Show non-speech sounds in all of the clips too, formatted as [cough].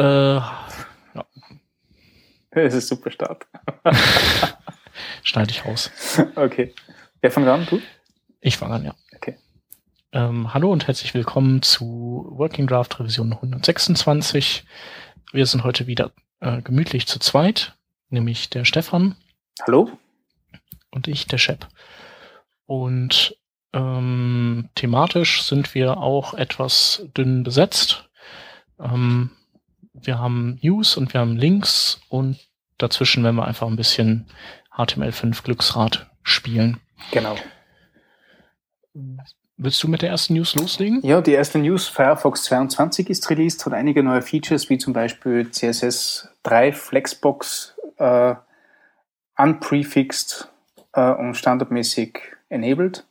Äh, ja. [laughs] Das ist super Start. [laughs] Schneide ich raus. [laughs] Okay. Wer fängt an? Du? Ich fange an, ja. Okay. Ähm, hallo und herzlich willkommen zu Working Draft Revision 126. Wir sind heute wieder äh, gemütlich zu zweit, nämlich der Stefan. Hallo. Und ich, der Shep. Und ähm, thematisch sind wir auch etwas dünn besetzt. Ähm, wir haben News und wir haben Links und dazwischen werden wir einfach ein bisschen HTML5 Glücksrad spielen. Genau. Willst du mit der ersten News loslegen? Ja, die erste News, Firefox 22 ist released, hat einige neue Features, wie zum Beispiel CSS 3 Flexbox, äh, unprefixed äh, und standardmäßig enabled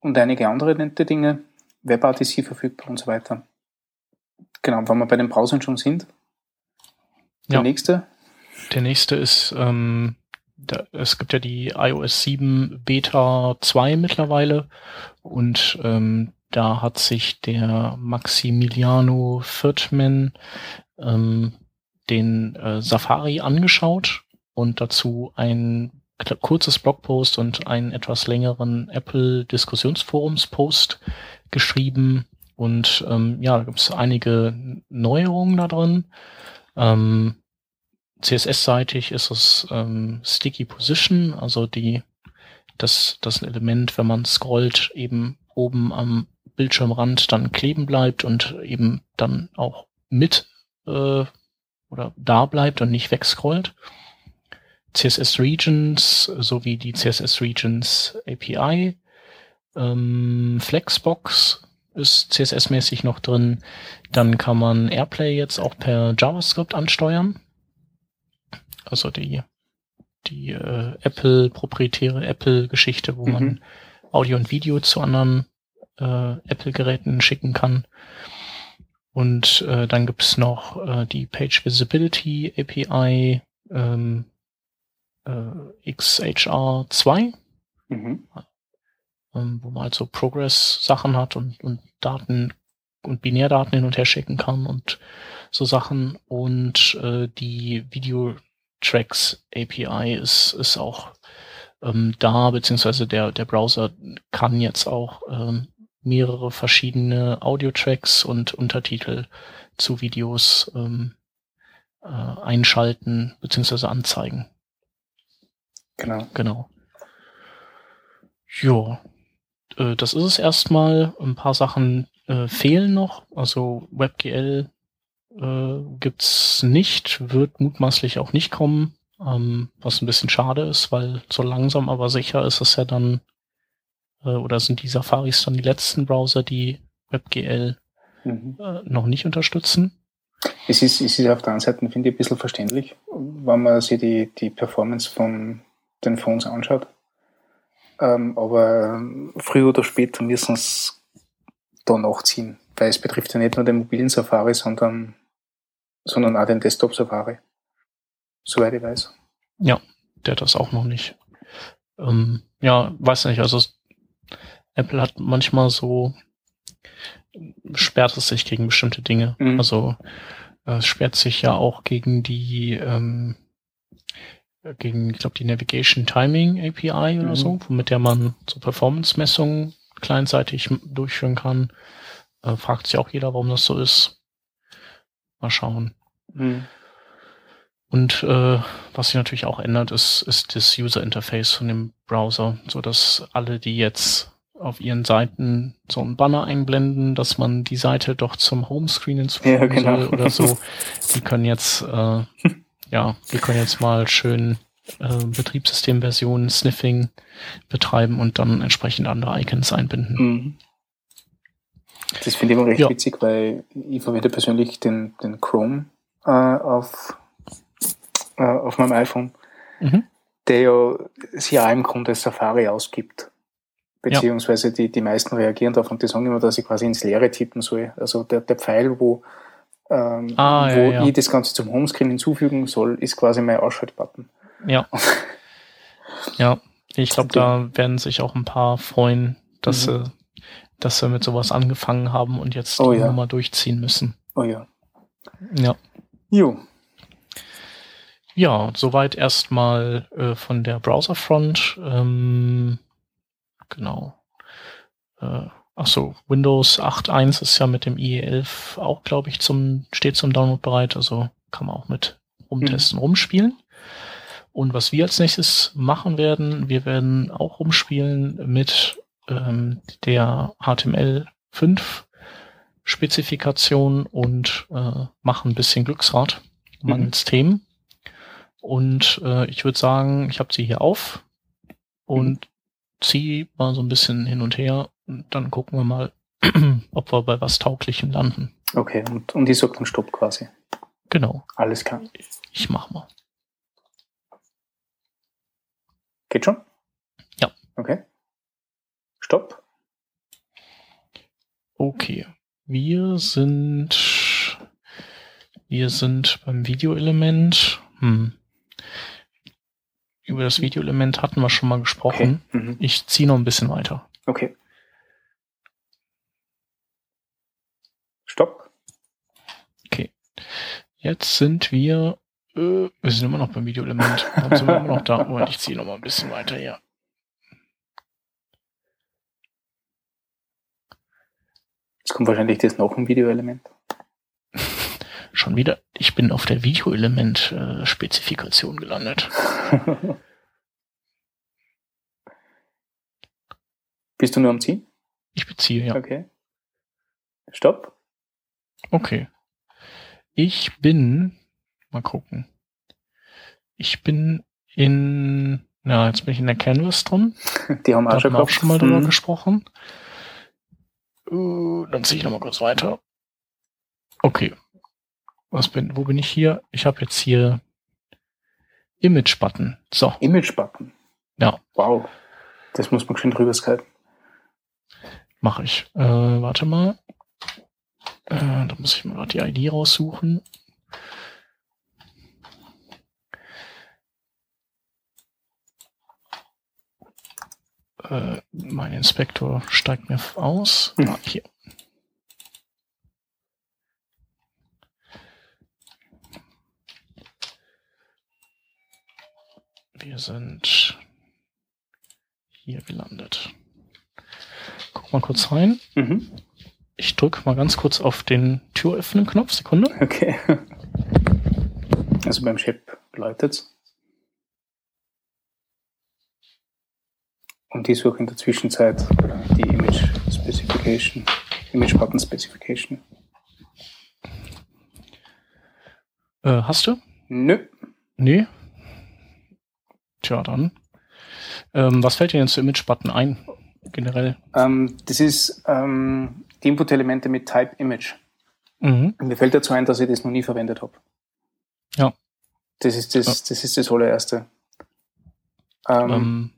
und einige andere nette Dinge, WebRTC verfügbar und so weiter. Genau, wenn wir bei den Browsern schon sind. Der ja. nächste? Der nächste ist, ähm, da, es gibt ja die iOS 7 Beta 2 mittlerweile und ähm, da hat sich der Maximiliano Viertman ähm, den äh, Safari angeschaut und dazu ein kurzes Blogpost und einen etwas längeren Apple Diskussionsforums-Post geschrieben, und ähm, ja, da gibt es einige Neuerungen da drin. Ähm, CSS-seitig ist es ähm, Sticky Position, also die das, das Element, wenn man scrollt, eben oben am Bildschirmrand dann kleben bleibt und eben dann auch mit äh, oder da bleibt und nicht wegscrollt. CSS Regions sowie die CSS Regions API, ähm, Flexbox ist CSS-mäßig noch drin. Dann kann man AirPlay jetzt auch per JavaScript ansteuern. Also die, die äh, Apple, proprietäre Apple-Geschichte, wo mhm. man Audio und Video zu anderen äh, Apple-Geräten schicken kann. Und äh, dann gibt's noch äh, die Page Visibility API ähm, äh, XHR2. Mhm ähm, wo man halt so Progress-Sachen hat und, und Daten und Binärdaten hin und her schicken kann und so Sachen. Und äh, die Video Tracks API ist, ist auch ähm, da, beziehungsweise der, der Browser kann jetzt auch ähm, mehrere verschiedene Audio-Tracks und Untertitel zu Videos ähm, äh, einschalten, beziehungsweise anzeigen. Genau. Genau. Jo, äh, das ist es erstmal. Ein paar Sachen äh, fehlen noch. Also WebGL äh, gibt's nicht, wird mutmaßlich auch nicht kommen, ähm, was ein bisschen schade ist, weil so langsam aber sicher ist es ja dann, äh, oder sind die Safaris dann die letzten Browser, die WebGL mhm. äh, noch nicht unterstützen. Es ist, es ist auf der einen Seite, finde ich, ein bisschen verständlich, wenn man sich die, die Performance von den Phones anschaut. Ähm, aber früher oder später müssen es da nachziehen, weil es betrifft ja nicht nur den mobilen Safari, sondern, sondern auch den Desktop Safari. Soweit ich weiß. Ja, der hat das auch noch nicht. Ähm, ja, weiß nicht, also Apple hat manchmal so, sperrt es sich gegen bestimmte Dinge. Mhm. Also es sperrt sich ja auch gegen die ähm, gegen, ich glaube, die Navigation Timing API mhm. oder so, womit der man so Performance-Messungen kleinseitig durchführen kann. Äh, fragt sich auch jeder, warum das so ist. Mal schauen. Mhm. Und äh, was sich natürlich auch ändert, ist, ist das User Interface von dem Browser, so dass alle, die jetzt auf ihren Seiten so ein Banner einblenden, dass man die Seite doch zum Homescreen hinzufügen ja, genau. soll oder so, [laughs] die können jetzt äh, [laughs] ja, wir können jetzt mal schön äh, Betriebssystemversionen Sniffing betreiben und dann entsprechend andere Icons einbinden. Mhm. Das finde ich immer recht ja. witzig, weil ich verwende persönlich den, den Chrome äh, auf, äh, auf meinem iPhone, mhm. der ja sich ja im Grunde Safari ausgibt. Beziehungsweise ja. die, die meisten reagieren darauf und die sagen immer, dass ich quasi ins Leere tippen soll. Also der, der Pfeil, wo ähm, ah, wo ja, ja. ich das Ganze zum Homescreen hinzufügen soll, ist quasi mein Ausschaltbutton. Ja. [laughs] ja, ich glaube, da werden sich auch ein paar freuen, dass, mhm. sie, dass sie mit sowas angefangen haben und jetzt oh, ja. Nummer durchziehen müssen. Oh ja. Ja. Jo. Ja, soweit erstmal äh, von der Browserfront. Ähm, genau. Äh, achso, Windows 8.1 ist ja mit dem IE11 auch, glaube ich, zum, steht zum Download bereit. Also kann man auch mit rumtesten, mhm. rumspielen. Und was wir als nächstes machen werden, wir werden auch rumspielen mit ähm, der HTML5 Spezifikation und äh, machen ein bisschen Glücksrad mangels mhm. Themen. Und äh, ich würde sagen, ich habe sie hier auf und mhm. ziehe mal so ein bisschen hin und her. Dann gucken wir mal, [clears throat] ob wir bei was Tauglichem landen. Okay, und, und die sagt dann Stopp quasi. Genau. Alles klar. Ich mach mal. Geht schon? Ja. Okay. Stopp. Okay. Wir sind, wir sind beim Videoelement. Hm. Über das Videoelement hatten wir schon mal gesprochen. Okay. Mhm. Ich ziehe noch ein bisschen weiter. Okay. Stopp. Okay. Jetzt sind wir, äh, wir sind immer noch beim Videoelement. [laughs] Dann sind wir immer noch da. Moment, ich ziehe noch mal ein bisschen weiter hier. Jetzt kommt wahrscheinlich das noch ein Videoelement. [laughs] Schon wieder, ich bin auf der Videoelement-Spezifikation äh, gelandet. [laughs] Bist du nur am Ziehen? Ich beziehe, ja. Okay. Stopp. Okay. Ich bin, mal gucken. Ich bin in, ja, jetzt bin ich in der Canvas drin. [laughs] Die haben auch, schon, auch schon mal drüber mhm. gesprochen. Uh, dann ziehe ich nochmal kurz weiter. Okay. Was bin, wo bin ich hier? Ich habe jetzt hier Image-Button. So. Image-Button? Ja. Wow. Das muss man schön drüber skypen. Mache ich. Äh, warte mal. Äh, da muss ich mal die ID raussuchen. Äh, mein Inspektor steigt mir aus. Hm. Ah, hier. Wir sind hier gelandet. Guck mal kurz rein. Mhm. Ich drücke mal ganz kurz auf den Türöffnen-Knopf. Sekunde. Okay. Also beim Chip läutet's. Und die suche in der Zwischenzeit die Image Specification, Image Button Specification. Äh, hast du? Nö. Nee. Tja, dann. Ähm, was fällt dir denn zu Image Button ein? Generell? Ähm, das ist ähm, die Input-Elemente mit Type Image. Mhm. Mir fällt dazu ein, dass ich das noch nie verwendet habe. Ja. Das ist das, ja. das ist das allererste. Ähm, ähm,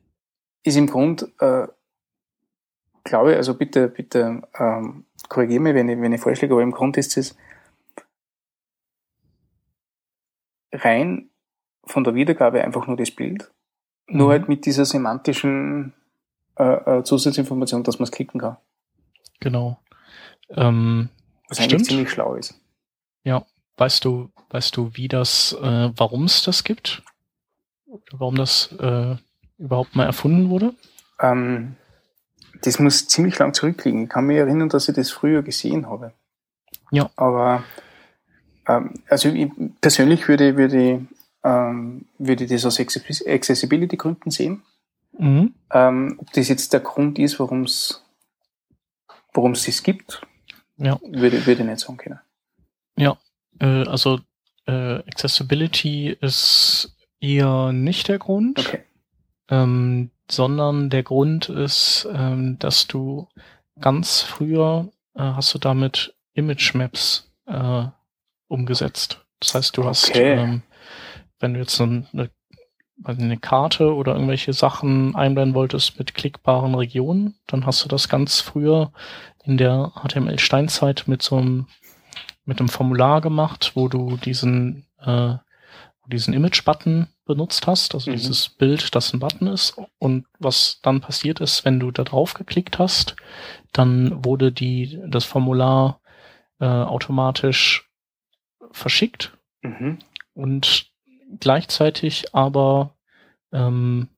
ist im Grund, äh, glaube ich, also bitte, bitte ähm, korrigiere mich, wenn ich, wenn ich falsch liege, aber im Grund ist es rein von der Wiedergabe einfach nur das Bild, mhm. nur halt mit dieser semantischen äh, äh, Zusatzinformation, dass man es klicken kann. Genau. Ähm, Was eigentlich stimmt. ziemlich schlau ist. Ja. Weißt du, weißt du, wie das, äh, warum es das gibt? Warum das äh, überhaupt mal erfunden wurde? Ähm, das muss ziemlich lang zurückliegen. Ich kann mich erinnern, dass ich das früher gesehen habe. Ja. Aber ähm, also ich persönlich würde, würde, ähm, würde das aus Accessibility-Gründen sehen. Mhm. Ähm, ob das jetzt der Grund ist, warum es warum es das gibt, ja. würde, würde ich nicht sagen können. Ja, äh, also äh, Accessibility ist eher nicht der Grund. Okay ähm, sondern der Grund ist, ähm, dass du ganz früher äh, hast du damit Image Maps äh, umgesetzt. Das heißt, du hast, okay. ähm, wenn du jetzt eine, eine Karte oder irgendwelche Sachen einblenden wolltest mit klickbaren Regionen, dann hast du das ganz früher in der HTML-Steinzeit mit so einem mit einem Formular gemacht, wo du diesen äh, diesen Image-Button benutzt hast, also mhm. dieses Bild, das ein Button ist. Und was dann passiert ist, wenn du da drauf geklickt hast, dann wurde die, das Formular äh, automatisch verschickt Mhm. Und gleichzeitig aber ähm,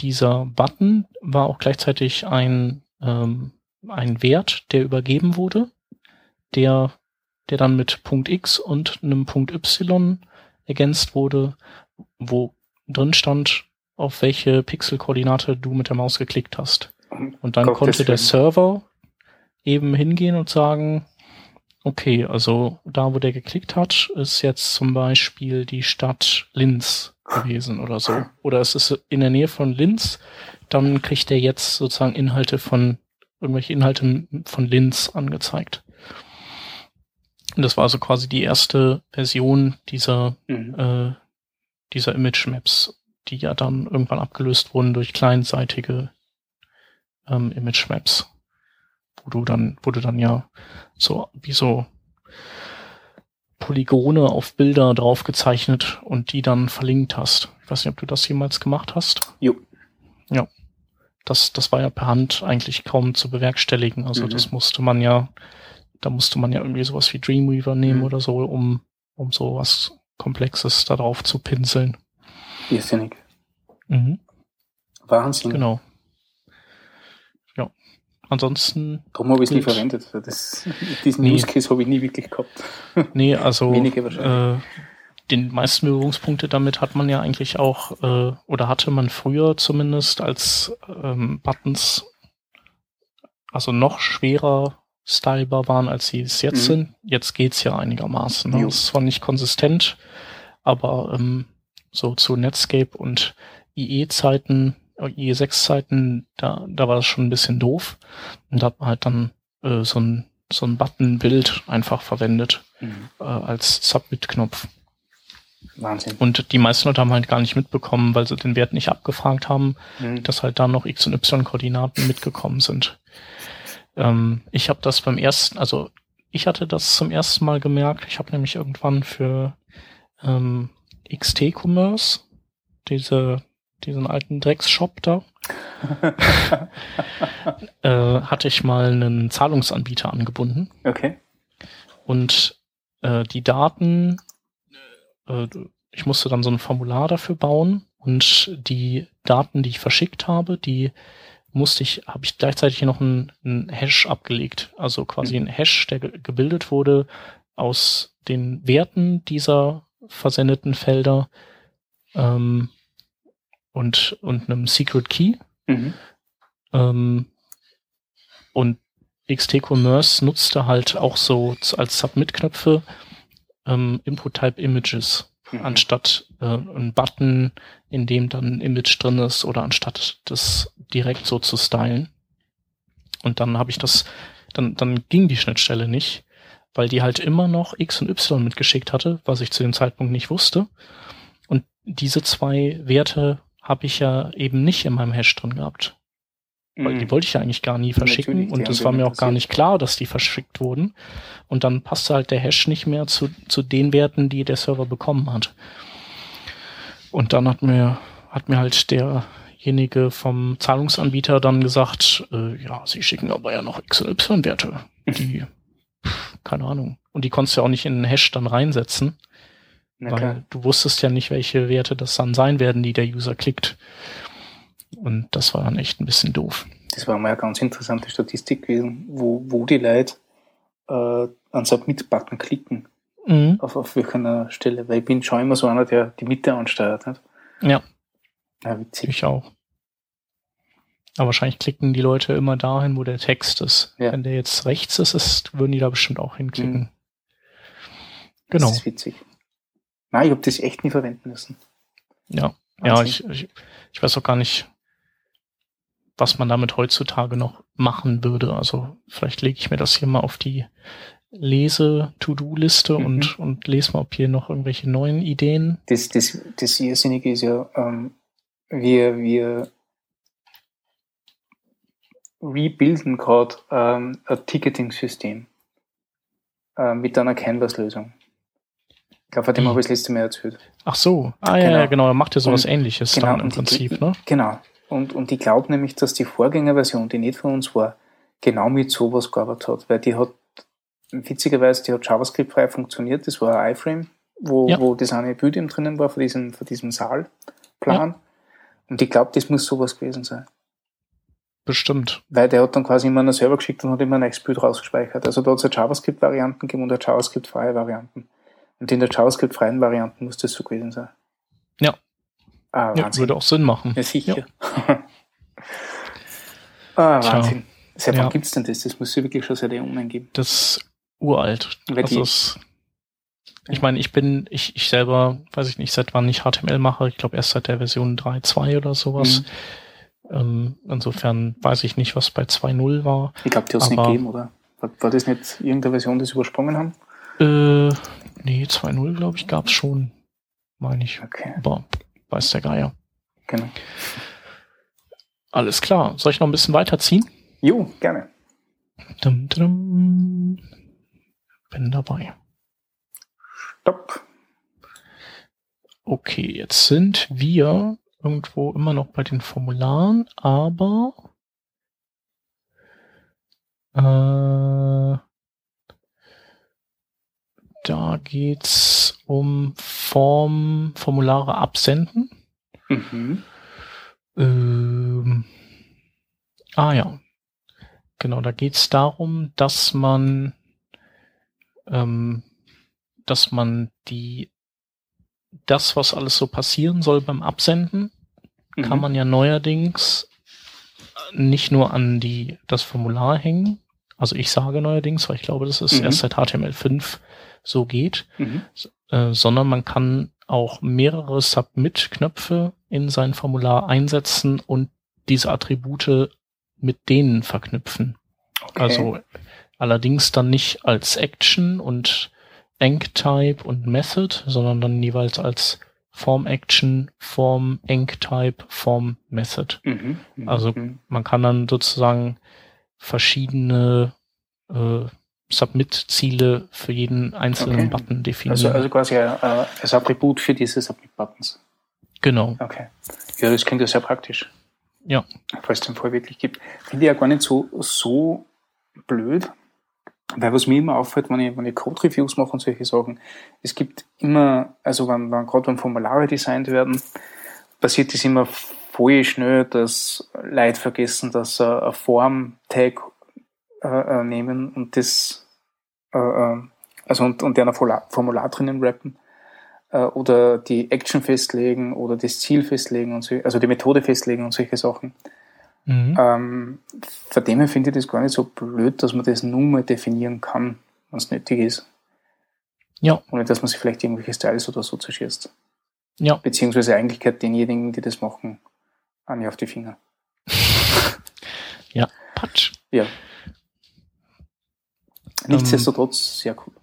dieser Button war auch gleichzeitig ein, ähm, ein Wert, der übergeben wurde, der, der dann mit Punkt X und einem Punkt Y ergänzt wurde, wo drin stand, auf welche Pixelkoordinate du mit der Maus geklickt hast. Und dann Gott konnte der Server eben hingehen und sagen, okay, also da, wo der geklickt hat, ist jetzt zum Beispiel die Stadt Linz gewesen oder so. Oder es ist in der Nähe von Linz, dann kriegt er jetzt sozusagen Inhalte von, irgendwelche Inhalte von Linz angezeigt. Und das war also quasi die erste Version dieser, mhm. äh, dieser Image Maps, die ja dann irgendwann abgelöst wurden durch kleinseitige ähm, Image Maps, wo du dann, wo du dann ja so wie so Polygone auf Bilder draufgezeichnet und die dann verlinkt hast. Ich weiß nicht, ob du das jemals gemacht hast. Jo. Ja. Das, das war ja per Hand eigentlich kaum zu bewerkstelligen. Also mhm. das musste man ja, da musste man ja irgendwie sowas wie Dreamweaver nehmen mhm. oder so, um, um sowas Komplexes da drauf zu pinseln. Irrsinnig. Mhm. Wahnsinn. Genau. Ansonsten. Darum habe ich es nie verwendet. Das, [laughs] diesen nee. Use Case habe ich nie wirklich gehabt. Nee, also [laughs] Wenige wahrscheinlich. Äh, den meisten Berührungspunkte damit hat man ja eigentlich auch, äh, oder hatte man früher zumindest, als ähm, Buttons also noch schwerer stylbar waren, als sie es jetzt mhm. sind. Jetzt geht's ja einigermaßen. Ne? ist zwar nicht konsistent, aber ähm, so zu Netscape und IE-Zeiten IE6-Zeiten, da, da war das schon ein bisschen doof. Und da hat man halt dann äh, so ein, so ein Button-Bild einfach verwendet mhm. äh, als Submit-Knopf. Wahnsinn. Und die meisten Leute haben halt gar nicht mitbekommen, weil sie den Wert nicht abgefragt haben, mhm. dass halt da noch X- und Y-Koordinaten mitgekommen sind. Ähm, ich habe das beim ersten, also ich hatte das zum ersten Mal gemerkt. Ich habe nämlich irgendwann für ähm, XT-Commerce diese diesen alten Drecksshop da, [laughs] äh, hatte ich mal einen Zahlungsanbieter angebunden. Okay. Und äh, die Daten, äh, ich musste dann so ein Formular dafür bauen und die Daten, die ich verschickt habe, die musste ich, habe ich gleichzeitig noch einen, einen Hash abgelegt. Also quasi mhm. ein Hash, der ge gebildet wurde aus den Werten dieser versendeten Felder. Ähm, und, und einem Secret Key. Mhm. Ähm, und XT Commerce nutzte halt auch so als Submit-Knöpfe ähm, Input-Type Images, mhm. anstatt äh, ein Button, in dem dann ein Image drin ist, oder anstatt das direkt so zu stylen. Und dann habe ich das, dann, dann ging die Schnittstelle nicht, weil die halt immer noch X und Y mitgeschickt hatte, was ich zu dem Zeitpunkt nicht wusste. Und diese zwei Werte habe ich ja eben nicht in meinem Hash drin gehabt. Weil mhm. die wollte ich ja eigentlich gar nie verschicken Natürlich, und es war mir auch gar nicht klar, dass die verschickt wurden. Und dann passte halt der Hash nicht mehr zu, zu den Werten, die der Server bekommen hat. Und dann hat mir, hat mir halt derjenige vom Zahlungsanbieter dann gesagt, äh, ja, sie schicken aber ja noch X und Y-Werte. Die, keine Ahnung. Und die konntest du ja auch nicht in den Hash dann reinsetzen. Na weil klar. du wusstest ja nicht, welche Werte das dann sein werden, die der User klickt. Und das war dann echt ein bisschen doof. Das war mal eine ganz interessante Statistik gewesen, wo, wo die Leute äh, an Submit-Button klicken. Mhm. Auf, auf welcher Stelle, weil ich bin schon immer so einer, der die Mitte ansteuert. Nicht? Ja. ja witzig. Ich auch. Aber wahrscheinlich klicken die Leute immer dahin, wo der Text ist. Ja. Wenn der jetzt rechts ist, ist, würden die da bestimmt auch hinklicken. Mhm. Genau. Das ist witzig. Nein, ich habe das echt nie verwenden müssen. Ja, ja, ich, ich, ich weiß auch gar nicht, was man damit heutzutage noch machen würde. Also vielleicht lege ich mir das hier mal auf die Lese-To-Do-Liste mhm. und, und lese mal, ob hier noch irgendwelche neuen Ideen. Das, das, das Irrsinnige ist ja, ähm, wir, wir rebuilden gerade ähm, ein Ticketing-System äh, mit einer Canvas-Lösung. Ich glaube, von dem habe ich das letzte Mal erzählt. Ach so, ah genau. ja, genau, er macht ja sowas und, ähnliches genau, dann im Prinzip, die, ne? Genau. Und, und ich glaube nämlich, dass die Vorgängerversion, die nicht von uns war, genau mit sowas gearbeitet hat, weil die hat, witzigerweise, die hat JavaScript frei funktioniert, das war ein iframe wo, ja. wo das eine Bild eben drinnen war, von diesem, von diesem Saalplan. Ja. Und ich glaube, das muss sowas gewesen sein. Bestimmt. Weil der hat dann quasi immer einen Server geschickt und hat immer ein neues Bild rausgespeichert. Also da hat es JavaScript-Varianten gegeben und JavaScript-freie Varianten. Und in der JavaScript-freien Varianten muss das so gewesen sein. Ja. Ah, ja würde auch Sinn machen. Ja, sicher. Ja. [laughs] ah, Wahnsinn. Seit wann ja. gibt's denn das? Das muss ja wirklich schon seit Äonen geben. Das ist uralt. Also ist, ich meine, ich bin, ich, ich selber, weiß ich nicht, seit wann ich HTML mache. Ich glaube erst seit der Version 3.2 oder sowas. Mhm. Ähm, insofern weiß ich nicht, was bei 2.0 war. Ich glaube, die hat es nicht gegeben, oder? War, war, das nicht irgendeine Version, die sie übersprungen haben? Äh, nee, 2.0, glaube ich, gab's schon. Meine ich. Okay. Aber weiß der Geier. Genau. Alles klar. Soll ich noch ein bisschen weiterziehen? Jo, gerne. Dum, dum. Bin dabei. Stopp. Okay, jetzt sind wir irgendwo immer noch bei den Formularen, aber äh, da geht's um Form, Formulare absenden. Mhm. Ähm, ah ja, Genau, da geht es darum, dass man, ähm, dass man die, das, was alles so passieren soll beim Absenden, mhm. kann man ja neuerdings nicht nur an die, das Formular hängen. Also ich sage neuerdings, weil ich glaube, dass es mhm. erst seit HTML5 so geht, mhm. äh, sondern man kann auch mehrere Submit-Knöpfe in sein Formular einsetzen und diese Attribute mit denen verknüpfen. Okay. Also allerdings dann nicht als Action und Enctype und Method, sondern dann jeweils als Form Action, Form Enctype, Form Method. Mhm, mhm also mhm. man kann dann sozusagen verschiedene äh, Submit-Ziele für jeden einzelnen okay. Button definieren. Also, also quasi äh, als Attribut für diese Submit-Buttons. Genau. Okay. Ja, das klingt ja sehr praktisch. Ja. Falls es den Fall wirklich gibt. Finde ich ja gar nicht so, so blöd, weil was mir immer auffällt, wenn ich, wenn ich Code-Reviews mache und solche Sachen, es gibt immer, also wenn, wenn gerade wenn Formulare designt werden, passiert das immer voll schnell, dass Leute vergessen, dass sie ein Form-Tag äh, äh, nehmen und das, äh, äh also und, und der ein Formular drinnen rappen äh, oder die Action festlegen oder das Ziel festlegen und so, also die Methode festlegen und solche Sachen. Mhm. Ähm, von dem her finde ich das gar nicht so blöd, dass man das nur mal definieren kann, wenn es nötig ist. Ja. Ohne dass man sich vielleicht irgendwelche Styles oder so zerschießt. Ja. Beziehungsweise eigentlich denjenigen, die das machen, an auf die Finger. [laughs] ja, Patsch. Ja. Nichtsdestotrotz ähm, sehr cool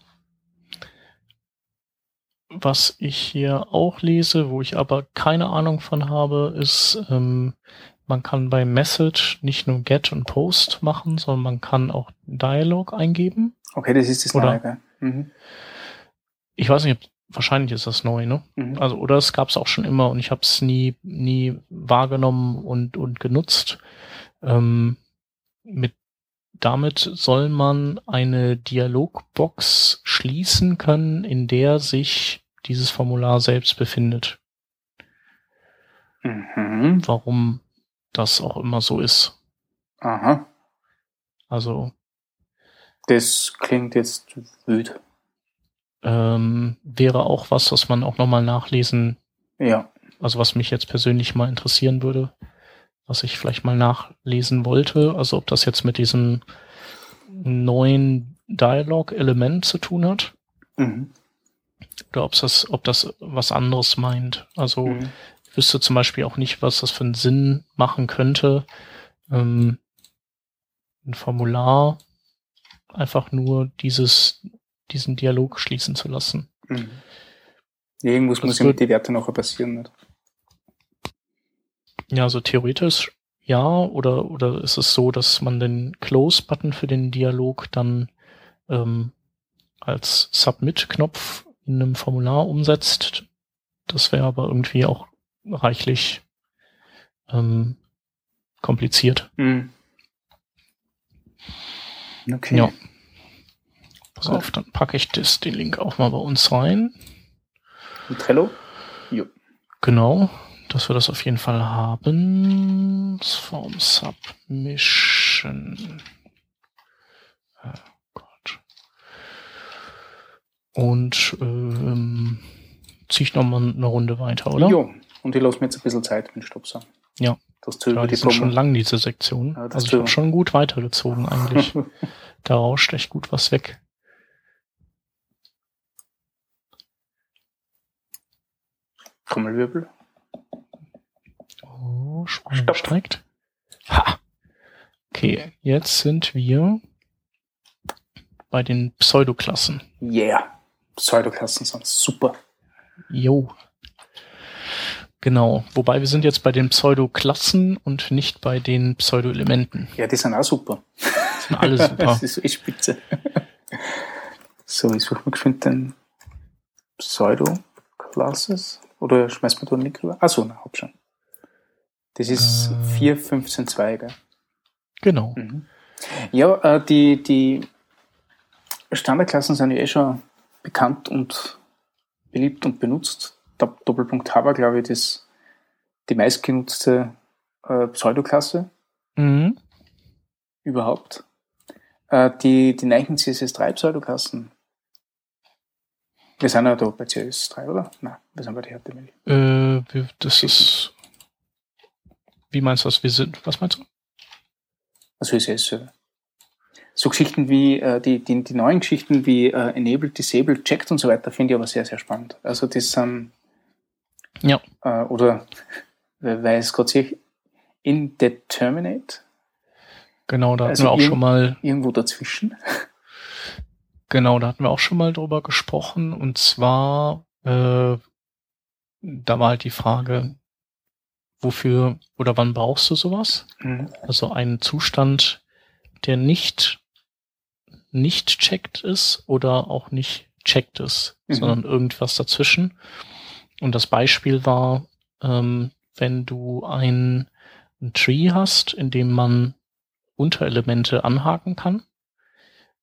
was ich hier auch lese, wo ich aber keine Ahnung von habe, ist, ähm, man kann bei Message nicht nur Get und Post machen, sondern man kann auch Dialog eingeben. Okay, das ist das oder, Neue. Mhm. Ich weiß nicht, wahrscheinlich ist das neu, ne? Mhm. Also oder es gab es auch schon immer und ich habe es nie nie wahrgenommen und und genutzt. Ähm, mit damit soll man eine Dialogbox schließen können, in der sich dieses Formular selbst befindet. Mhm. Warum das auch immer so ist. Aha. Also. Das klingt jetzt wild. Ähm, wäre auch was, was man auch nochmal nachlesen. Ja. Also was mich jetzt persönlich mal interessieren würde, was ich vielleicht mal nachlesen wollte. Also ob das jetzt mit diesem neuen Dialog-Element zu tun hat. Mhm. Oder ob das, ob das was anderes meint. Also mhm. ich wüsste zum Beispiel auch nicht, was das für einen Sinn machen könnte, ähm, ein Formular einfach nur dieses, diesen Dialog schließen zu lassen. Mhm. Irgendwas das muss ja mit den Werten noch passieren. Nicht? Ja, also theoretisch ja, oder, oder ist es so, dass man den Close-Button für den Dialog dann ähm, als Submit-Knopf in einem Formular umsetzt. Das wäre aber irgendwie auch reichlich ähm, kompliziert. Mhm. Okay. Ja. Pass auf, dann packe ich das, den Link auch mal bei uns rein. Mit Trello? Jo. Genau, dass wir das auf jeden Fall haben. Form Submission. Oh Gott. Und ähm, ziehe ich nochmal eine Runde weiter, oder? Jo, und ich lasse mir jetzt ein bisschen Zeit mit Stopser. Ja. Das ja, die sind schon lang, diese Sektion. Ja, also ich habe schon gut weitergezogen eigentlich. [laughs] da rauscht echt gut was weg. Trommelwirbel. Oh, steigt. Ha! Okay, jetzt sind wir bei den Pseudoklassen. Yeah. Pseudoklassen sind super. Jo. Genau. Wobei wir sind jetzt bei den Pseudoklassen und nicht bei den Pseudoelementen. Ja, die sind auch super. Die sind alle [laughs] super. das ist echt spitze. so, ich suche mal geschwind den Pseudo-Classes. Oder schmeißt man da einen Link rüber? Achso, na, hab schon. Das ist äh, 4.15.2, gell? Genau. Mhm. Ja, äh, die, die Standardklassen sind ja eh schon bekannt und beliebt und benutzt. Doppelpunkt H war, glaube ich, das, die meistgenutzte äh, Pseudoklasse mhm. überhaupt. Äh, die, die neuen CSS3 Pseudoklassen wir sind ja da bei CS3, oder? Nein, wir sind bei der HTML. Äh, das ist. Wie meinst du das? Wir sind, was meinst du? Also CSS-Server. So Geschichten wie äh, die, die, die neuen Geschichten wie äh, Enabled, Disabled, Checked und so weiter finde ich aber sehr, sehr spannend. Also das sind ja. Äh, oder es gerade sich Indeterminate. Genau, da hatten also wir auch schon mal irgendwo dazwischen. [laughs] Genau, da hatten wir auch schon mal drüber gesprochen. Und zwar, äh, da war halt die Frage, wofür oder wann brauchst du sowas? Mhm. Also einen Zustand, der nicht nicht checkt ist oder auch nicht checkt ist, mhm. sondern irgendwas dazwischen. Und das Beispiel war, ähm, wenn du ein, ein Tree hast, in dem man Unterelemente anhaken kann,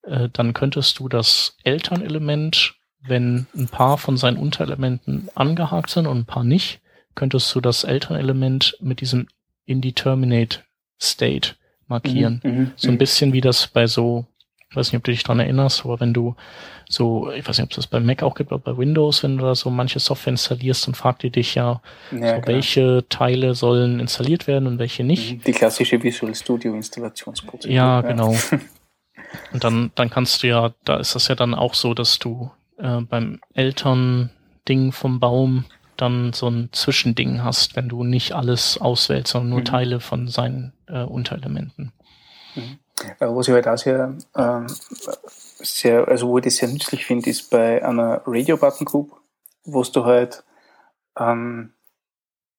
äh, dann könntest du das Elternelement, wenn ein paar von seinen Unterelementen angehakt sind und ein paar nicht, könntest du das Elternelement mit diesem Indeterminate State markieren. Mhm, mhm so ein mhm. bisschen wie das bei so, ich weiß nicht, ob du dich dran erinnerst, aber wenn du so, ich weiß nicht, ob es das bei Mac auch gibt oder bei Windows, wenn du da so manche Software installierst, dann fragt die dich ja, ja so, welche Teile sollen installiert werden und welche nicht. Mhm, die klassische Visual Studio Installationsprozedur. Ja, genau. [laughs] Und dann, dann kannst du ja, da ist das ja dann auch so, dass du äh, beim Elternding vom Baum dann so ein Zwischending hast, wenn du nicht alles auswählst, sondern nur mhm. Teile von seinen äh, Unterelementen. Mhm. Was ich halt auch sehr, ähm, sehr, also wo ich das sehr nützlich finde, ist bei einer Radio-Button Group, wo du halt ähm,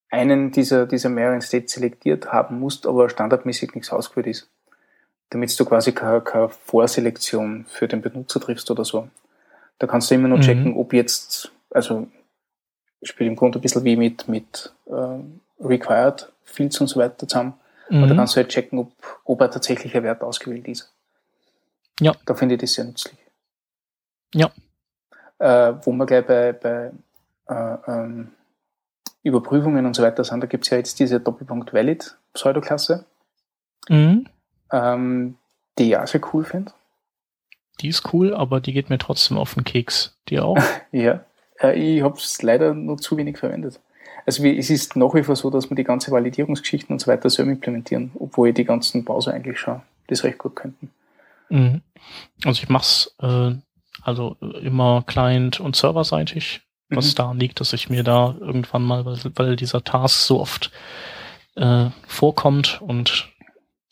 einen dieser, dieser mehreren States selektiert haben musst, aber standardmäßig nichts ausgewählt ist damit du quasi keine, keine Vorselektion für den Benutzer triffst oder so. Da kannst du immer nur mhm. checken, ob jetzt, also spielt im Grunde ein bisschen wie mit, mit äh, Required Fields und so weiter zusammen. Mhm. Und da kannst du halt checken, ob, ob ein tatsächlicher Wert ausgewählt ist. Ja. Da finde ich das sehr nützlich. Ja. Äh, wo wir gleich bei, bei äh, ähm, Überprüfungen und so weiter sind, da gibt es ja jetzt diese Doppelpunkt Valid Pseudoklasse. Mhm ähm, die ich auch sehr cool finde. Die ist cool, aber die geht mir trotzdem auf den Keks. Die auch? [laughs] ja, äh, ich habe es leider nur zu wenig verwendet. Also wie, es ist nach wie vor so, dass wir die ganze Validierungsgeschichten und so weiter selber implementieren, obwohl die ganzen Browser eigentlich schon das recht gut könnten. Mhm. Also ich mache es äh, also immer Client- und Serverseitig, was mhm. daran liegt, dass ich mir da irgendwann mal, weil, weil dieser Task so oft äh, vorkommt und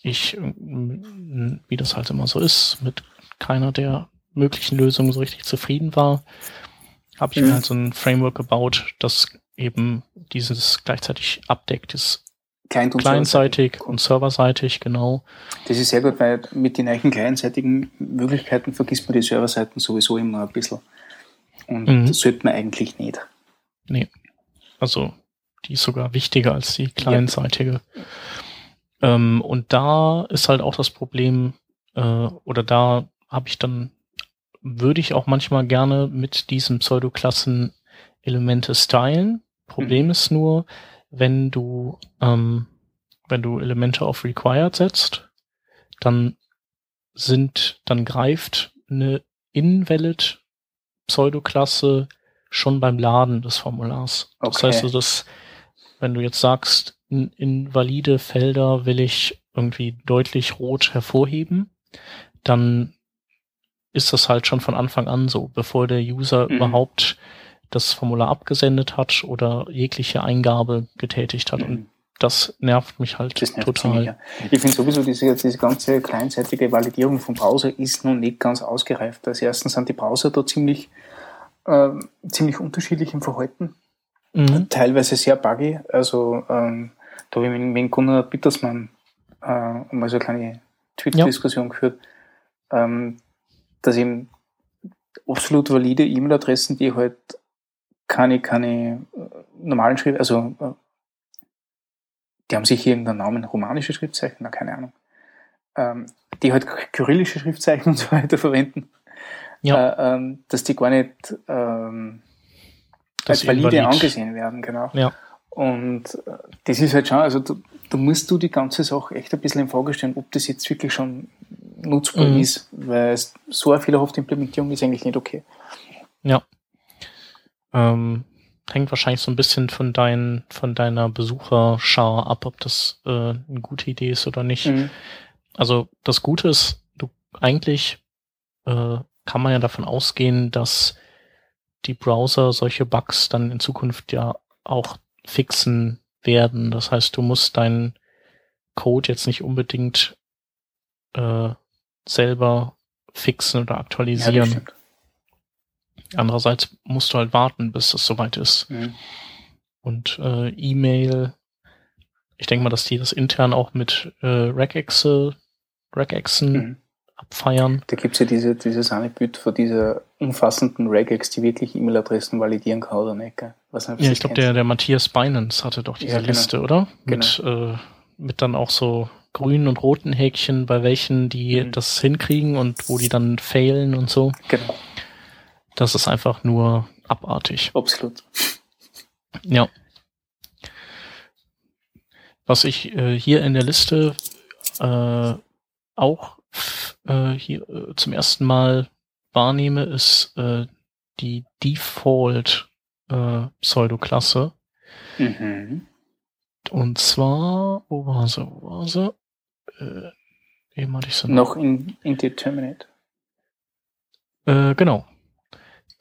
ich, wie das halt immer so ist, mit keiner der möglichen Lösungen so richtig zufrieden war, habe ich mhm. mir halt so ein Framework gebaut, das eben dieses gleichzeitig abdeckt, ist Client und clientseitig und serverseitig, genau. Das ist sehr gut, weil mit den eigenen clientseitigen Möglichkeiten vergisst man die Serverseiten sowieso immer ein bisschen. Und mhm. das sollte man eigentlich nicht. Nee. Also, die ist sogar wichtiger als die clientseitige. Ja. Ähm, und da ist halt auch das Problem, äh, oder da habe ich dann, würde ich auch manchmal gerne mit diesen Pseudoklassen Elemente stylen. Problem mhm. ist nur, wenn du, ähm, wenn du Elemente auf required setzt, dann sind, dann greift eine invalid Pseudoklasse schon beim Laden des Formulars. Okay. Das heißt, also, dass, wenn du jetzt sagst, invalide Felder will ich irgendwie deutlich rot hervorheben, dann ist das halt schon von Anfang an so, bevor der User mhm. überhaupt das Formular abgesendet hat oder jegliche Eingabe getätigt hat. Mhm. Und das nervt mich halt nervt total. Ziemlich, ja. Ich finde sowieso, diese, diese ganze kleinseitige Validierung vom Browser ist noch nicht ganz ausgereift. Also erstens sind die Browser da ziemlich, äh, ziemlich unterschiedlich im Verhalten. Mhm. Teilweise sehr buggy. Also ähm, da habe ich mit, mit Gunnar Bittersmann äh, mal so eine kleine Twitter-Diskussion ja. geführt, ähm, dass eben absolut valide E-Mail-Adressen, die halt keine, keine äh, normalen Schrift, also äh, die haben sich irgendeinen Namen, romanische Schriftzeichen, na keine Ahnung, ähm, die halt kyrillische Schriftzeichen [laughs] und so weiter verwenden, ja. äh, ähm, dass die gar nicht ähm, als valide valid. angesehen werden, genau. Ja. Und äh, das ist halt schon, also da, da musst du die ganze Sache echt ein bisschen in Frage stellen, ob das jetzt wirklich schon nutzbar mhm. ist, weil so eine fehlerhafte Implementierung ist eigentlich nicht okay. Ja. Ähm, hängt wahrscheinlich so ein bisschen von dein, von deiner Besucherschar ab, ob das äh, eine gute Idee ist oder nicht. Mhm. Also das Gute ist, du eigentlich äh, kann man ja davon ausgehen, dass die Browser solche Bugs dann in Zukunft ja auch fixen werden. Das heißt, du musst deinen Code jetzt nicht unbedingt äh, selber fixen oder aktualisieren. Ja, Andererseits musst du halt warten, bis es soweit ist. Mhm. Und äh, E-Mail, ich denke mal, dass die das intern auch mit äh, Regexe, Regexen mhm. abfeiern. Da gibt's ja diese, dieses Bild von dieser umfassenden Regex, die wirklich E-Mail-Adressen validieren kann oder nicht. Gell? Was ja, ich glaube, der, der Matthias Binance hatte doch diese ja, genau. Liste, oder? Mit, genau. äh, mit dann auch so grünen und roten Häkchen, bei welchen die mhm. das hinkriegen und wo die dann failen und so. Genau. Das ist einfach nur abartig. Absolut. Ja. Was ich äh, hier in der Liste äh, auch äh, hier äh, zum ersten Mal wahrnehme, ist äh, die Default äh, Pseudoklasse. Mhm. Und zwar, wo war sie, wo war sie? Äh, eben hatte ich noch. Noch in Indeterminate. Äh, genau.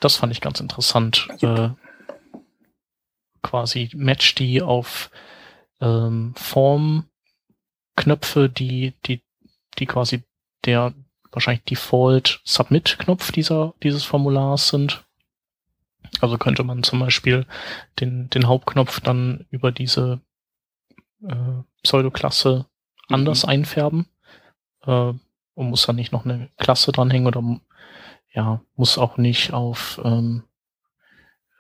Das fand ich ganz interessant. Äh, quasi match die auf ähm, Formknöpfe, die, die, die quasi der wahrscheinlich Default Submit-Knopf dieser, dieses Formulars sind. Also könnte man zum Beispiel den, den Hauptknopf dann über diese äh, Pseudoklasse mhm. anders einfärben äh, und muss dann nicht noch eine Klasse dranhängen oder ja, muss auch nicht auf ähm,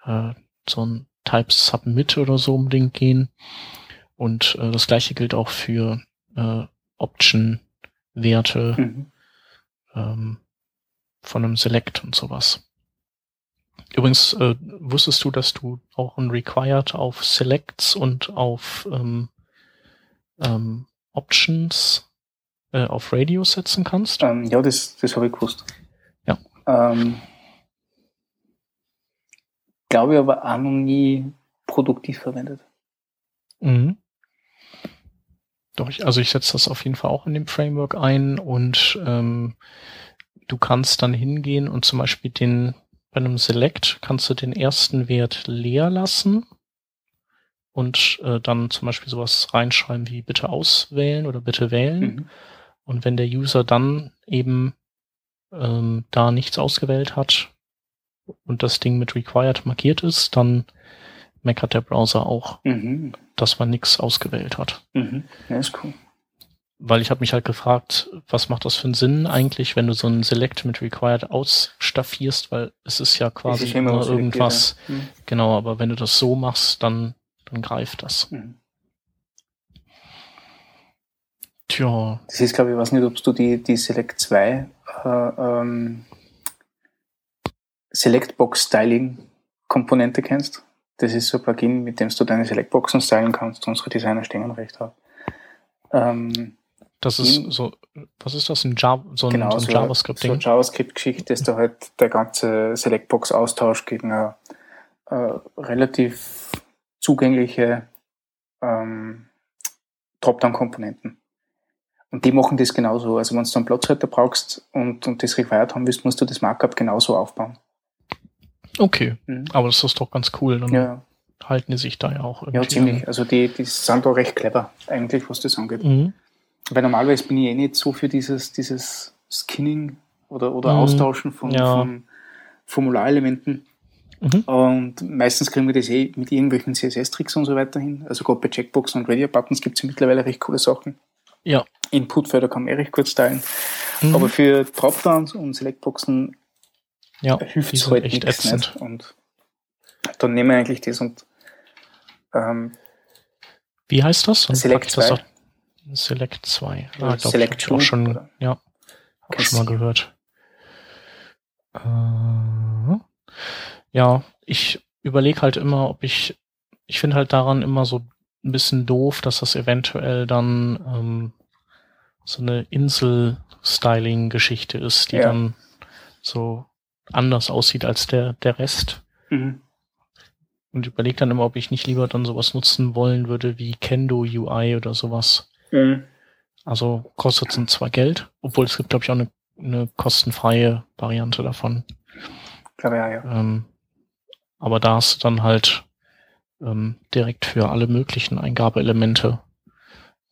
äh, so ein Type Submit oder so unbedingt gehen. Und äh, das gleiche gilt auch für äh, Option-Werte mhm. ähm, von einem Select und sowas. Übrigens, äh, wusstest du, dass du auch ein Required auf Selects und auf ähm, ähm, Options äh, auf Radio setzen kannst? Ähm, ja, das, das habe ich gewusst. Ähm, glaube ich aber auch noch nie produktiv verwendet. Mhm. Doch, ich, also ich setze das auf jeden Fall auch in dem Framework ein und ähm, du kannst dann hingehen und zum Beispiel den bei einem Select kannst du den ersten Wert leer lassen und äh, dann zum Beispiel sowas reinschreiben wie bitte auswählen oder bitte wählen. Mhm. Und wenn der User dann eben ähm, da nichts ausgewählt hat und das Ding mit required markiert ist, dann meckert der Browser auch, mhm. dass man nichts ausgewählt hat. Mhm. Ja, ist cool. Weil ich habe mich halt gefragt, was macht das für einen Sinn eigentlich, wenn du so ein Select mit Required ausstaffierst, weil es ist ja quasi immer irgendwas. Mhm. Genau, aber wenn du das so machst, dann, dann greift das. Mhm. Tja. Das ist, glaube ich, weiß nicht, ob du die, die Select 2 äh, ähm, Select Box Styling Komponente kennst. Das ist so ein Plugin, mit dem du deine Selectboxen stylen kannst. Unsere Designer stehen recht hat. Ähm, das ist in, so, was ist das? Ein, Java, so ein, genau, so ein JavaScript-Ding? So JavaScript-Geschichte, dass du halt der ganze Selectbox austauscht gegen eine, eine relativ zugängliche ähm, Dropdown-Komponenten. Und die machen das genauso. Also wenn du einen Platzhalter brauchst und, und das required haben willst, musst du das Markup genauso aufbauen. Okay, mhm. aber das ist doch ganz cool. Dann ja. halten die sich da ja auch irgendwie. Ja, ziemlich. Also die, die sind da recht clever, eigentlich, was das angeht. Mhm. Weil normalerweise bin ich eh nicht so für dieses, dieses Skinning oder, oder mhm. Austauschen von, ja. von Formularelementen. Mhm. Und meistens kriegen wir das eh mit irgendwelchen CSS-Tricks und so weiter hin. Also gerade bei Checkboxen und Radio-Buttons gibt es ja mittlerweile recht coole Sachen. Ja. Inputfelder kann man eh recht kurz teilen. Mhm. Aber für Dropdowns und Selectboxen ja, hilft es halt echt nichts nicht. Und dann nehmen wir eigentlich das und ähm, wie heißt das? Und Select 2. Das Select 2. Ah, glaub, Select ich auch schon, oder? ja, hab schon mal gehört. Äh, ja, ich überlege halt immer, ob ich, ich finde halt daran immer so ein bisschen doof, dass das eventuell dann ähm, so eine Insel-Styling-Geschichte ist, die ja. dann so anders aussieht als der, der Rest. Mhm. Und überlege dann immer, ob ich nicht lieber dann sowas nutzen wollen würde wie Kendo UI oder sowas. Mhm. Also kostet es zwar Geld, obwohl es gibt, glaube ich, auch eine, eine kostenfreie Variante davon. Glaube ja, ja. Ähm, aber da hast du dann halt ähm, direkt für alle möglichen Eingabeelemente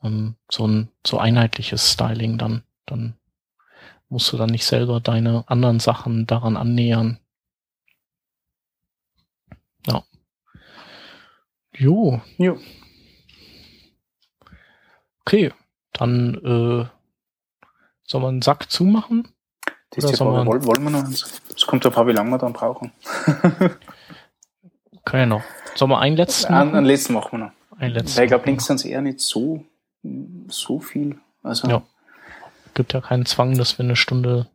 ähm, so ein so einheitliches Styling dann. Dann musst du dann nicht selber deine anderen Sachen daran annähern. Ja. Jo. Jo. Okay, dann äh, soll man einen Sack zumachen? Das ist die Frage, wollen, wollen wir noch eins? Es kommt darauf an, wie lange wir dann brauchen. [laughs] Können wir noch. Sollen wir einen letzten machen? Einen, letzten machen wir noch. Einen letzten. Weil ich glaube, links sind es eher nicht so, so viel. Also ja. Gibt ja keinen Zwang, dass wir eine Stunde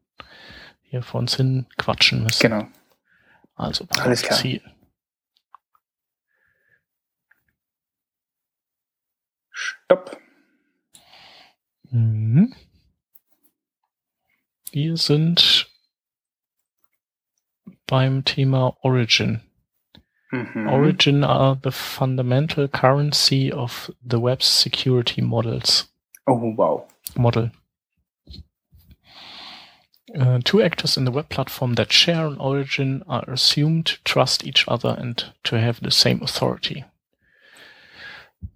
hier vor uns hin quatschen müssen. Genau. Also, alles klar. Ziel. Stopp. Mhm. Wir sind beim Thema Origin. Mhm. Origin are the fundamental currency of the web's security models. Oh, wow. Model. Uh, two actors in the web platform that share an origin are assumed to trust each other and to have the same authority.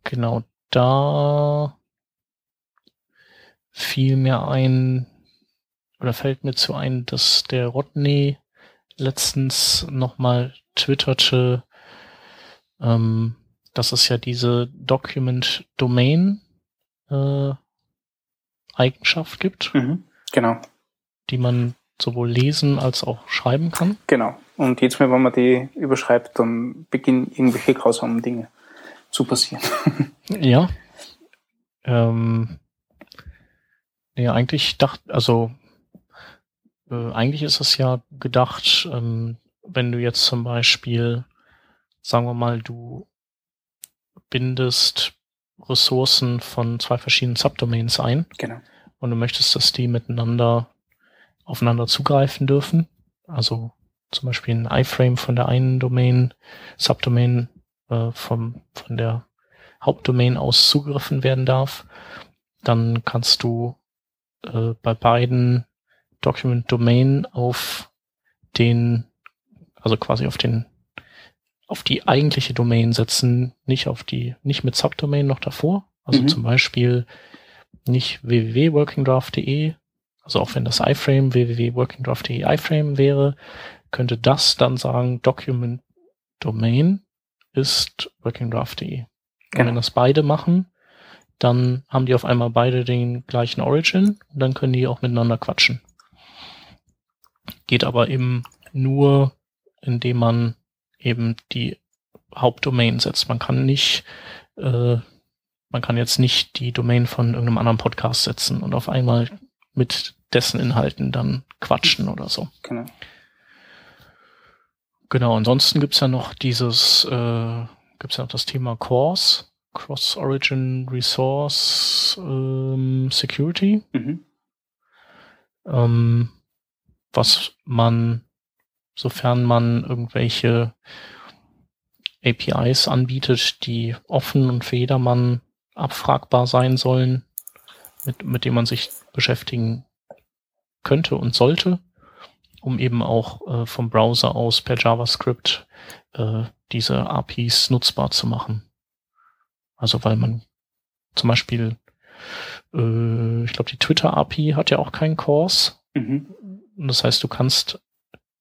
Genau da fiel mir ein, oder fällt mir zu ein, dass der Rodney letztens nochmal twitterte, ähm, dass es ja diese Document Domain äh, Eigenschaft gibt. Mhm, genau. Die man sowohl lesen als auch schreiben kann. Genau. Und jetzt Mal, wenn man die überschreibt, dann beginnen irgendwelche grausamen Dinge zu passieren. [laughs] ja. Ähm, ja, eigentlich dachte, also äh, eigentlich ist es ja gedacht, ähm, wenn du jetzt zum Beispiel sagen wir mal, du bindest Ressourcen von zwei verschiedenen Subdomains ein. Genau. Und du möchtest, dass die miteinander aufeinander zugreifen dürfen. Also zum Beispiel ein iframe von der einen Domain, Subdomain äh, vom, von der Hauptdomain aus zugegriffen werden darf. Dann kannst du äh, bei beiden Document Domain auf den, also quasi auf den auf die eigentliche Domain setzen, nicht auf die, nicht mit Subdomain noch davor. Also mhm. zum Beispiel nicht www.workingdraft.de, also auch wenn das iframe www.workingdraft.de iframe wäre, könnte das dann sagen, Document Domain ist workingdraft.de. Genau. Und wenn genau. das beide machen, dann haben die auf einmal beide den gleichen Origin und dann können die auch miteinander quatschen. Geht aber eben nur, indem man eben die Hauptdomain setzt. Man kann nicht, äh, man kann jetzt nicht die Domain von irgendeinem anderen Podcast setzen und auf einmal mit dessen Inhalten dann quatschen oder so. Genau. Genau, ansonsten gibt's ja noch dieses, äh, gibt's ja noch das Thema CORS, Cross-Origin Resource ähm, Security. Mhm. Ähm, was man, sofern man irgendwelche APIs anbietet, die offen und für jedermann abfragbar sein sollen, mit, mit dem man sich beschäftigen könnte und sollte, um eben auch äh, vom Browser aus per JavaScript äh, diese APIs nutzbar zu machen. Also weil man zum Beispiel, äh, ich glaube, die Twitter-API hat ja auch keinen Course. Mhm. Das heißt, du kannst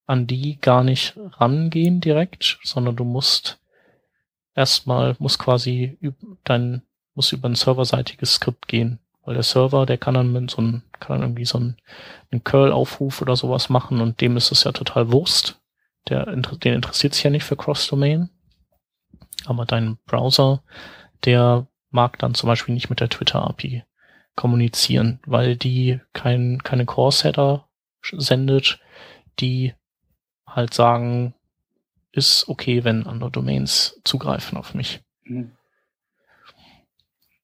an die gar nicht rangehen direkt, sondern du musst erstmal, muss quasi dein, muss über ein serverseitiges Skript gehen. Weil der Server, der kann dann mit so ein, kann dann irgendwie so ein, einen Curl-Aufruf oder sowas machen und dem ist es ja total Wurst. Der, den interessiert sich ja nicht für Cross-Domain. Aber dein Browser, der mag dann zum Beispiel nicht mit der Twitter-API kommunizieren, weil die kein, keine Core-Setter sendet, die halt sagen, ist okay, wenn andere Domains zugreifen auf mich. Mhm.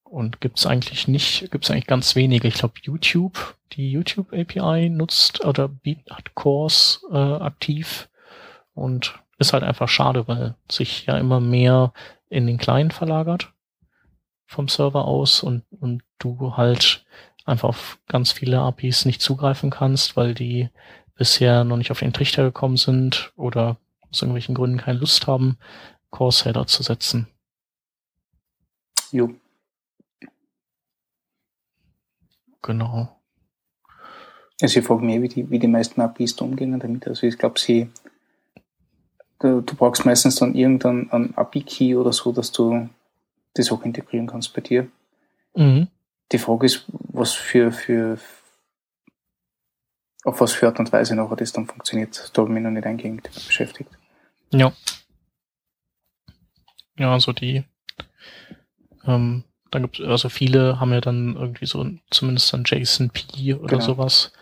Und gibt's eigentlich nicht, gibt's eigentlich ganz wenige. Ich glaube, YouTube, die YouTube API nutzt oder hat Cores äh, aktiv und ist halt einfach schade, weil sich ja immer mehr in den Client verlagert vom Server aus und, und du halt einfach auf ganz viele APIs nicht zugreifen kannst, weil die bisher noch nicht auf den Trichter gekommen sind oder aus irgendwelchen Gründen keine Lust haben, Course-Header zu setzen. Jo. Genau. Also ich frage mich, wie die, wie die meisten APIs da umgehen damit. Also ich glaube, sie, du, du, brauchst meistens dann irgendeinen API-Key oder so, dass du das auch integrieren kannst bei dir. Mhm. Die Frage ist, was für, für, auf was für Art und Weise nachher das dann funktioniert. Da habe ich mich noch nicht eingehend beschäftigt. Ja. Ja, also die, ähm, dann gibt also viele haben ja dann irgendwie so zumindest dann JSON-P oder genau. sowas,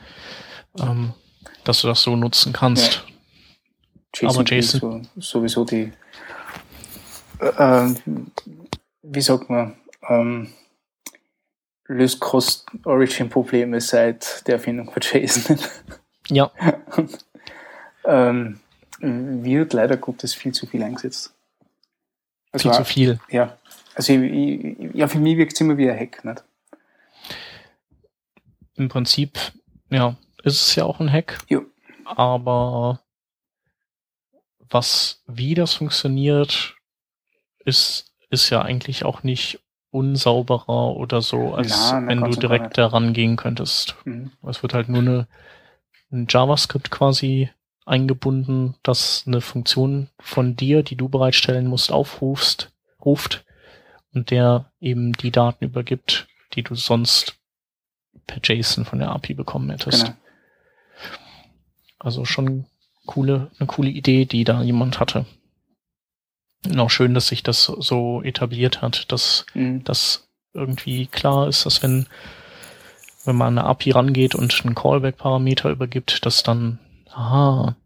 ähm, dass du das so nutzen kannst. Ja. JSON Aber JSON so, sowieso die, äh, äh, wie sagt man, ähm, löst Cross-Origin-Probleme seit der Erfindung von JSON. [laughs] Ja. [laughs] ähm, wird leider Gottes viel zu viel eingesetzt. Also, viel zu viel. Ja, also ich, ja, für mich wirkt es immer wie ein Hack, nicht? Im Prinzip, ja, ist es ja auch ein Hack. Jo. Aber was, wie das funktioniert, ist, ist ja eigentlich auch nicht unsauberer oder so, als Na, wenn du direkt da rangehen könntest. Mhm. Es wird halt nur eine, ein JavaScript quasi eingebunden, das eine Funktion von dir, die du bereitstellen musst, aufrufst, ruft und der eben die Daten übergibt, die du sonst per JSON von der API bekommen hättest. Genau. Also schon coole, eine coole Idee, die da jemand hatte. Und auch schön, dass sich das so etabliert hat, dass mhm. das irgendwie klar ist, dass wenn, wenn man an eine API rangeht und einen Callback-Parameter übergibt, dass dann, aha,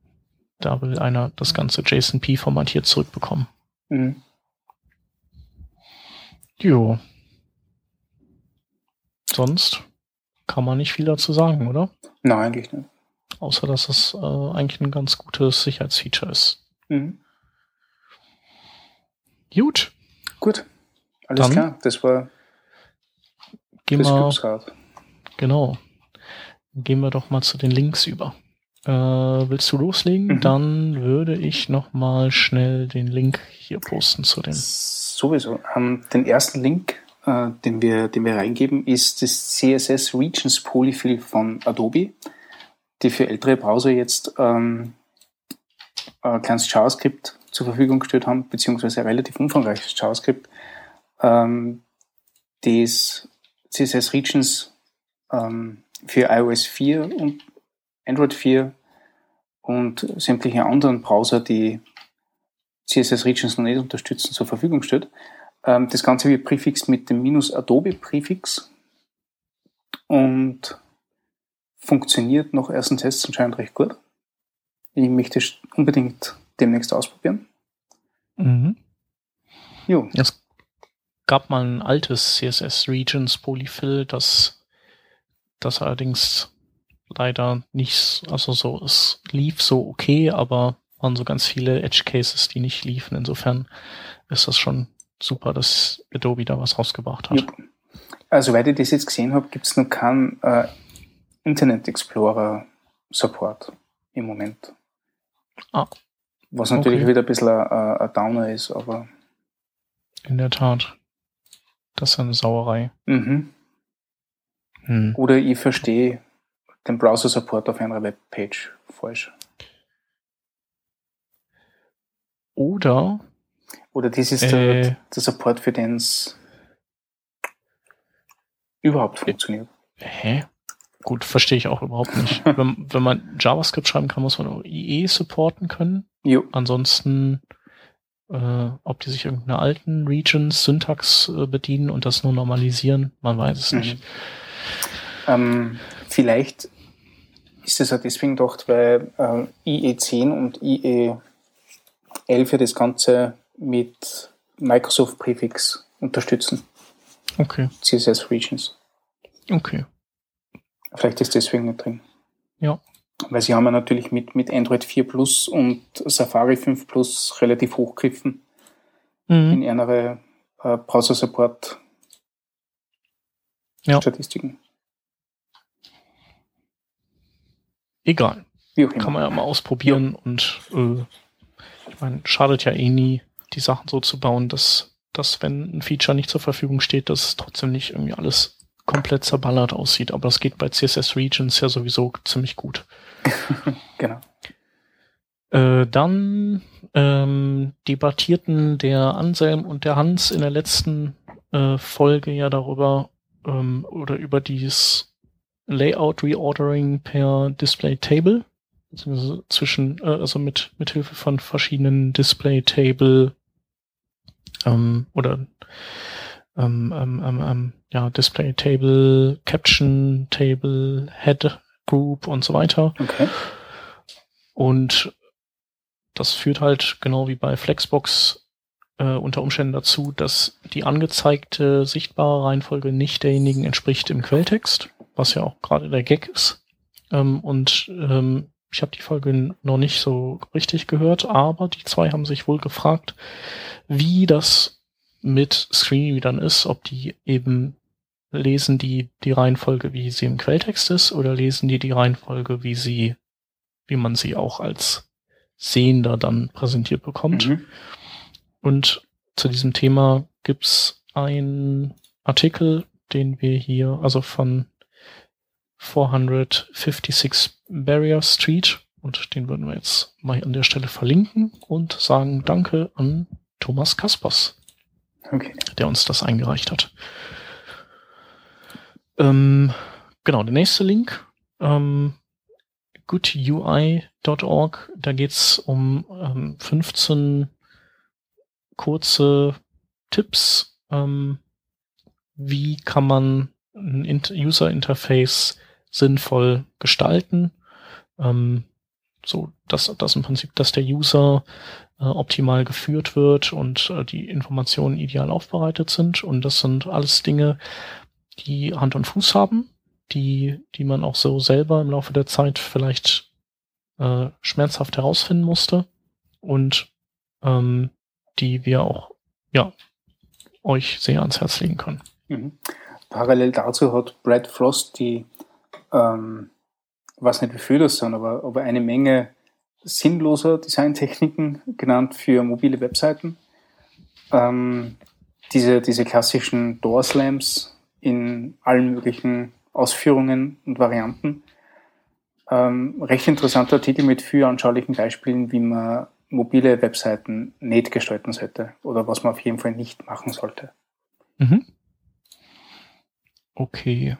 da will einer das ganze JSON-P formatiert zurückbekommen. Mhm. Jo. Sonst kann man nicht viel dazu sagen, oder? Nein, eigentlich nicht. Außer, dass es äh, eigentlich ein ganz gutes Sicherheitsfeature ist. Mhm. Gut. Gut. Alles Dann klar. Das war gehen wir, Genau. Gehen wir doch mal zu den Links über. Äh, willst du loslegen? Mhm. Dann würde ich noch mal schnell den Link hier posten zu den sowieso. Ähm, den ersten Link, äh, den, wir, den wir reingeben, ist das CSS Regions Polyfill von Adobe, die für ältere Browser jetzt ähm, ein kleines JavaScript zur Verfügung gestellt haben, beziehungsweise relativ umfangreiches JavaScript, ähm, das CSS Regions ähm, für iOS 4 und Android 4 und sämtliche anderen Browser, die CSS Regions noch nicht unterstützen, zur Verfügung steht. Ähm, das Ganze wird präfixt mit dem minus Adobe Präfix und funktioniert nach ersten Tests anscheinend recht gut. Ich möchte unbedingt demnächst ausprobieren. Mhm. Jo. Es gab mal ein altes CSS Regions Polyfill, das, das allerdings leider nicht, also so, es lief so okay, aber waren so ganz viele Edge Cases, die nicht liefen. Insofern ist das schon super, dass Adobe da was rausgebracht hat. Ja. Also, weil ich das jetzt gesehen habe, gibt es noch keinen äh, Internet Explorer Support im Moment. Ah. Was natürlich okay. wieder ein bisschen ein, ein Downer ist, aber. In der Tat. Das ist eine Sauerei. Mhm. Hm. Oder ich verstehe den Browser-Support auf einer Webpage falsch. Oder. Oder das ist äh, der, der Support, für den es überhaupt funktioniert. Hä? Gut, verstehe ich auch überhaupt nicht. [laughs] wenn, wenn man JavaScript schreiben kann, muss man auch IE supporten können. Jo. Ansonsten, äh, ob die sich irgendeiner alten Regions-Syntax äh, bedienen und das nur normalisieren, man weiß es mhm. nicht. Ähm, vielleicht ist es ja deswegen gedacht, weil äh, IE10 und IE11 ja das Ganze mit Microsoft Prefix unterstützen. Okay. CSS Regions. Okay. Vielleicht ist deswegen nicht drin. Ja. Weil sie haben ja natürlich mit, mit Android 4 Plus und Safari 5 Plus relativ hochgriffen mhm. in ihre äh, Browser Support ja. Statistiken. Egal. Kann man ja mal ausprobieren ja. und äh, ich meine, schadet ja eh nie, die Sachen so zu bauen, dass, dass wenn ein Feature nicht zur Verfügung steht, dass trotzdem nicht irgendwie alles komplett zerballert aussieht. Aber das geht bei CSS Regions ja sowieso ziemlich gut. [laughs] genau. Äh, dann ähm, debattierten der Anselm und der Hans in der letzten äh, Folge ja darüber ähm, oder über dieses Layout Reordering per Display Table zwischen äh, also mit mit Hilfe von verschiedenen Display Table ähm, oder ähm, ähm, ähm, ähm, ja, Display Table, Caption Table, Head Group und so weiter. Okay. Und das führt halt genau wie bei Flexbox äh, unter Umständen dazu, dass die angezeigte sichtbare Reihenfolge nicht derjenigen entspricht im Quelltext, was ja auch gerade der Gag ist. Ähm, und ähm, ich habe die Folge noch nicht so richtig gehört, aber die zwei haben sich wohl gefragt, wie das mit Screenreadern ist, ob die eben lesen die die Reihenfolge, wie sie im Quelltext ist, oder lesen die die Reihenfolge, wie sie, wie man sie auch als Sehender dann präsentiert bekommt. Mhm. Und zu diesem Thema gibt's einen Artikel, den wir hier, also von 456 Barrier Street, und den würden wir jetzt mal an der Stelle verlinken und sagen Danke an Thomas Kaspers okay. der uns das eingereicht hat. Ähm, genau, der nächste Link, ähm, goodui.org, da geht's um ähm, 15 kurze Tipps, ähm, wie kann man ein User Interface sinnvoll gestalten. Ähm, so, dass, dass im Prinzip, dass der User äh, optimal geführt wird und äh, die Informationen ideal aufbereitet sind. Und das sind alles Dinge, die Hand und Fuß haben, die, die man auch so selber im Laufe der Zeit vielleicht äh, schmerzhaft herausfinden musste und ähm, die wir auch ja euch sehr ans Herz legen können. Mhm. Parallel dazu hat Brad Frost die, ähm, was nicht viel das sind, aber, aber eine Menge sinnloser Designtechniken genannt für mobile Webseiten. Ähm, diese, diese klassischen Door Slams in allen möglichen Ausführungen und Varianten. Ähm, recht interessanter Artikel mit vier anschaulichen Beispielen, wie man mobile Webseiten nicht gestalten sollte oder was man auf jeden Fall nicht machen sollte. Mhm. Okay.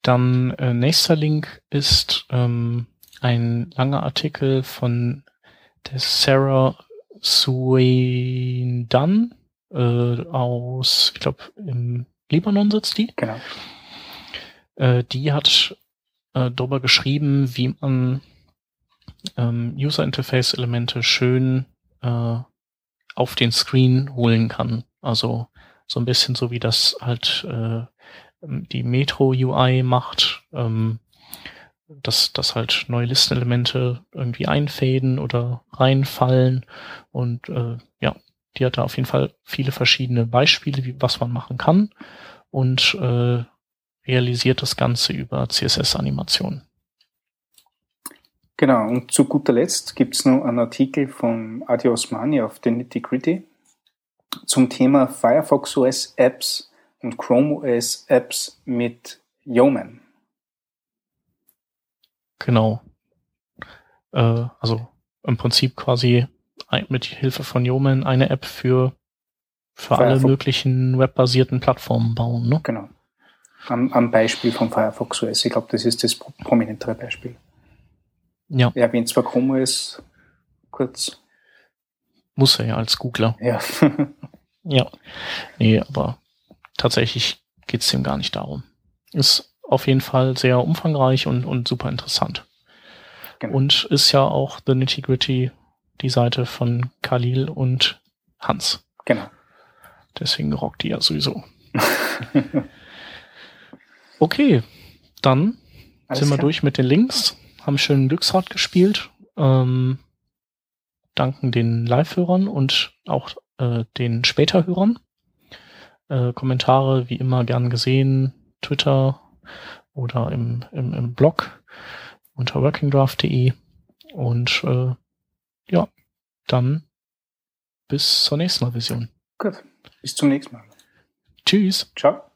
Dann äh, nächster Link ist ähm, ein langer Artikel von der Sarah Suedan äh, aus, ich glaube, im Libanon sitzt die. Genau. Äh, die hat äh, darüber geschrieben, wie man ähm, User Interface Elemente schön äh, auf den Screen holen kann. Also so ein bisschen so wie das halt äh, die Metro UI macht, ähm, dass, dass halt neue Listenelemente irgendwie einfäden oder reinfallen. Und äh, die hat da auf jeden Fall viele verschiedene Beispiele, wie, was man machen kann und äh, realisiert das Ganze über CSS-Animationen. Genau, und zu guter Letzt gibt es noch einen Artikel von Adi Osmani auf den Nitty Gritty zum Thema Firefox OS Apps und Chrome OS Apps mit Yeoman. Genau. Äh, also im Prinzip quasi mit Hilfe von Yeoman eine App für, für alle möglichen webbasierten Plattformen bauen. Ne? Genau. Am, am Beispiel von Firefox OS. Ich glaube, das ist das prominentere Beispiel. Ja. Er erwähnt zwar Chrome OS kurz. Muss er ja als Googler. Ja. [laughs] ja. Nee, aber tatsächlich geht es ihm gar nicht darum. Ist auf jeden Fall sehr umfangreich und, und super interessant. Genau. Und ist ja auch The Nitty Gritty die Seite von Khalil und Hans. Genau. Deswegen rockt die ja sowieso. [laughs] okay, dann Alles sind wir klar. durch mit den Links, haben schönen Glücksrad gespielt, ähm, danken den Live-Hörern und auch äh, den Später-Hörern. Äh, Kommentare wie immer gern gesehen, Twitter oder im, im, im Blog unter workingdraft.de und äh, ja, dann bis zur nächsten Revision. Gut, bis zum nächsten Mal. Tschüss. Ciao.